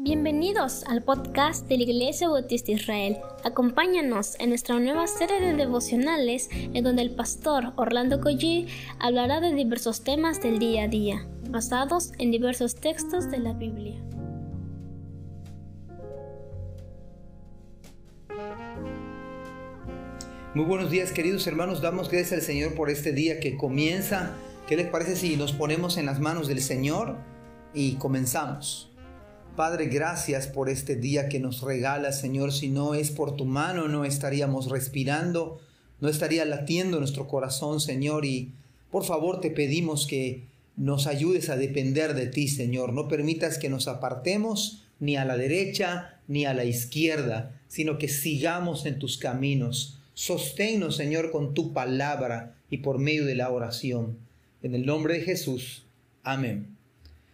Bienvenidos al podcast de la Iglesia Bautista Israel. Acompáñanos en nuestra nueva serie de devocionales en donde el pastor Orlando Collie hablará de diversos temas del día a día, basados en diversos textos de la Biblia. Muy buenos días queridos hermanos, damos gracias al Señor por este día que comienza. ¿Qué les parece si nos ponemos en las manos del Señor y comenzamos? Padre, gracias por este día que nos regala, Señor. Si no es por tu mano, no estaríamos respirando, no estaría latiendo nuestro corazón, Señor. Y por favor te pedimos que nos ayudes a depender de ti, Señor. No permitas que nos apartemos ni a la derecha ni a la izquierda, sino que sigamos en tus caminos. Sosténnos, Señor, con tu palabra y por medio de la oración. En el nombre de Jesús. Amén.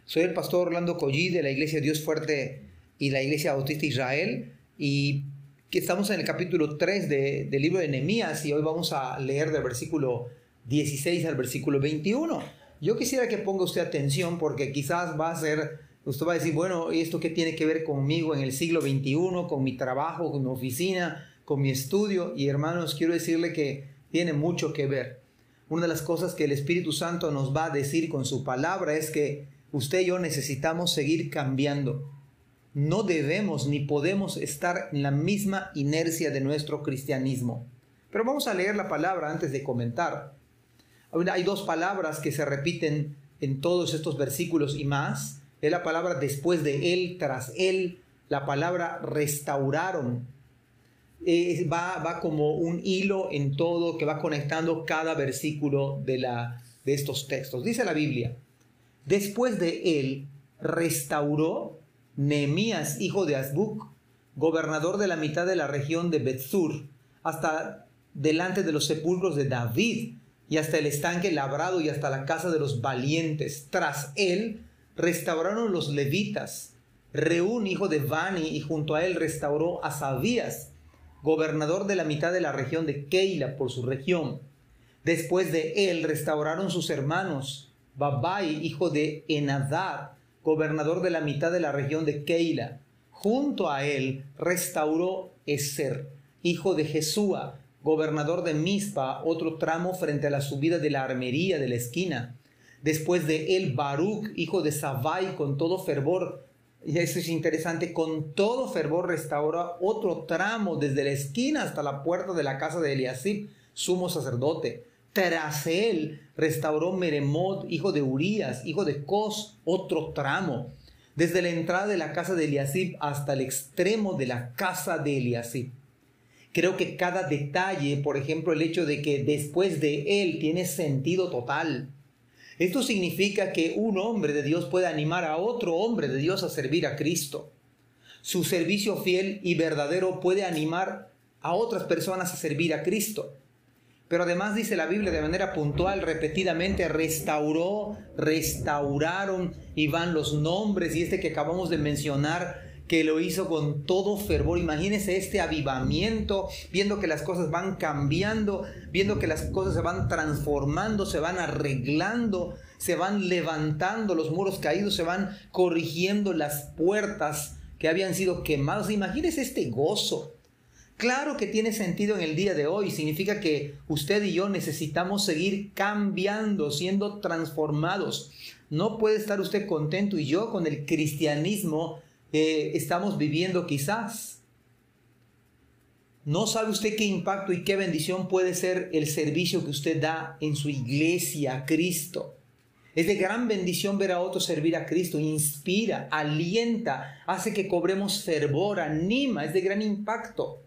Soy el pastor Orlando Collí de la Iglesia Dios Fuerte y la Iglesia Bautista Israel y estamos en el capítulo 3 de, del libro de Nehemías y hoy vamos a leer del versículo 16 al versículo 21. Yo quisiera que ponga usted atención porque quizás va a ser, usted va a decir, bueno, ¿y esto qué tiene que ver conmigo en el siglo 21, con mi trabajo, con mi oficina, con mi estudio? Y hermanos, quiero decirle que tiene mucho que ver. Una de las cosas que el Espíritu Santo nos va a decir con su palabra es que usted y yo necesitamos seguir cambiando. No debemos ni podemos estar en la misma inercia de nuestro cristianismo. Pero vamos a leer la palabra antes de comentar. Hay dos palabras que se repiten en todos estos versículos y más. Es la palabra después de él, tras él, la palabra restauraron. va, va, como un hilo en todo que va conectando cada versículo de, la, de estos textos. Dice la Biblia, Después de él, restauró Nehemías, hijo de Azbuc, gobernador de la mitad de la región de Betzur, hasta delante de los sepulcros de David, y hasta el estanque labrado y hasta la casa de los valientes. Tras él, restauraron los levitas. Reún, hijo de Bani, y junto a él restauró a Sabías, gobernador de la mitad de la región de Keila por su región. Después de él restauraron sus hermanos, Babai, hijo de Enadad, gobernador de la mitad de la región de Keila. Junto a él restauró Eser, hijo de Jesúa, gobernador de Mispa, otro tramo frente a la subida de la armería de la esquina. Después de él, Baruch, hijo de Sabai, con todo fervor, y eso es interesante, con todo fervor restauró otro tramo desde la esquina hasta la puerta de la casa de Eliasib, sumo sacerdote. Tras él restauró Meremot, hijo de Urías, hijo de Cos, otro tramo, desde la entrada de la casa de Eliasib hasta el extremo de la casa de Eliasib. Creo que cada detalle, por ejemplo, el hecho de que después de él tiene sentido total. Esto significa que un hombre de Dios puede animar a otro hombre de Dios a servir a Cristo. Su servicio fiel y verdadero puede animar a otras personas a servir a Cristo. Pero además dice la Biblia de manera puntual, repetidamente, restauró, restauraron, y van los nombres, y este que acabamos de mencionar, que lo hizo con todo fervor. Imagínese este avivamiento, viendo que las cosas van cambiando, viendo que las cosas se van transformando, se van arreglando, se van levantando los muros caídos, se van corrigiendo las puertas que habían sido quemadas. Imagínese este gozo, Claro que tiene sentido en el día de hoy. Significa que usted y yo necesitamos seguir cambiando, siendo transformados. No puede estar usted contento y yo con el cristianismo que estamos viviendo quizás. No sabe usted qué impacto y qué bendición puede ser el servicio que usted da en su iglesia a Cristo. Es de gran bendición ver a otros servir a Cristo, inspira, alienta, hace que cobremos fervor, anima, es de gran impacto.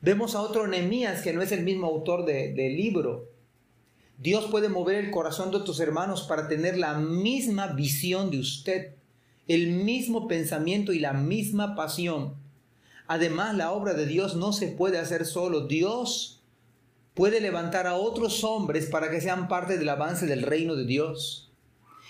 Vemos a otro Nehemías que no es el mismo autor del libro. Dios puede mover el corazón de otros hermanos para tener la misma visión de usted, el mismo pensamiento y la misma pasión. Además, la obra de Dios no se puede hacer solo. Dios puede levantar a otros hombres para que sean parte del avance del reino de Dios.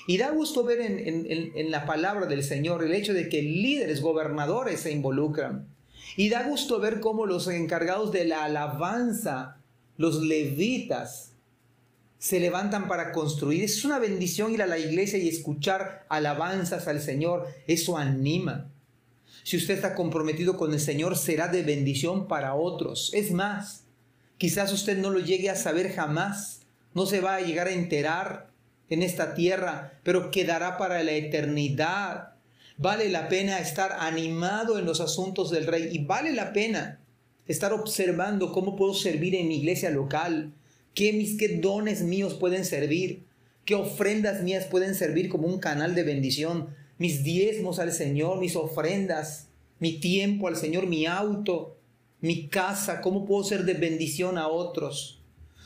Y da gusto ver en, en la palabra del Señor el hecho de que líderes, gobernadores se involucran. Y da gusto ver cómo los encargados de la alabanza, los levitas, se levantan para construir. Es una bendición ir a la iglesia y escuchar alabanzas al Señor. Eso anima. Si usted está comprometido con el Señor, será de bendición para otros. Es más, quizás usted no lo llegue a saber jamás, no se va a llegar a enterar en esta tierra, pero quedará para la eternidad. Vale la pena estar animado en los asuntos del rey y vale la pena estar observando cómo puedo servir en mi iglesia local, qué, mis, qué dones míos pueden servir, qué ofrendas mías pueden servir como un canal de bendición mis diezmos al Señor, mis ofrendas, mi tiempo al Señor, mi auto, mi casa, cómo puedo ser de bendición a otros.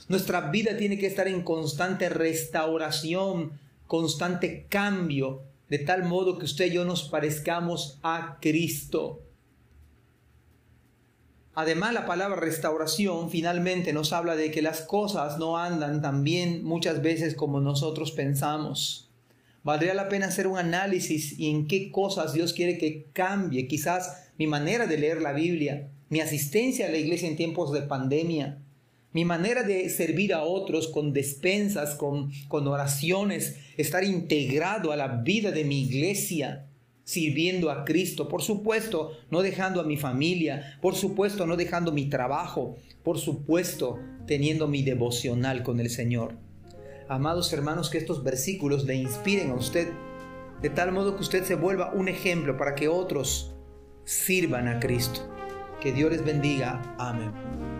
Nuestra vida tiene que estar en constante restauración, constante cambio, de tal modo que usted y yo nos parezcamos a Cristo. Además, la palabra restauración finalmente nos habla de que las cosas no andan tan bien muchas veces como nosotros pensamos. Valdría la pena hacer un análisis y en qué cosas Dios quiere que cambie. Quizás mi manera de leer la Biblia, mi asistencia a la iglesia en tiempos de pandemia, mi manera de servir a otros con despensas, con, con oraciones, estar integrado a la vida de mi iglesia, sirviendo a Cristo. Por supuesto, no dejando a mi familia, por supuesto, no dejando mi trabajo, por supuesto, teniendo mi devocional con el Señor. Amados hermanos, que estos versículos le inspiren a usted de tal modo que usted se vuelva un ejemplo para que otros sirvan a Cristo. Que Dios les bendiga. Amén.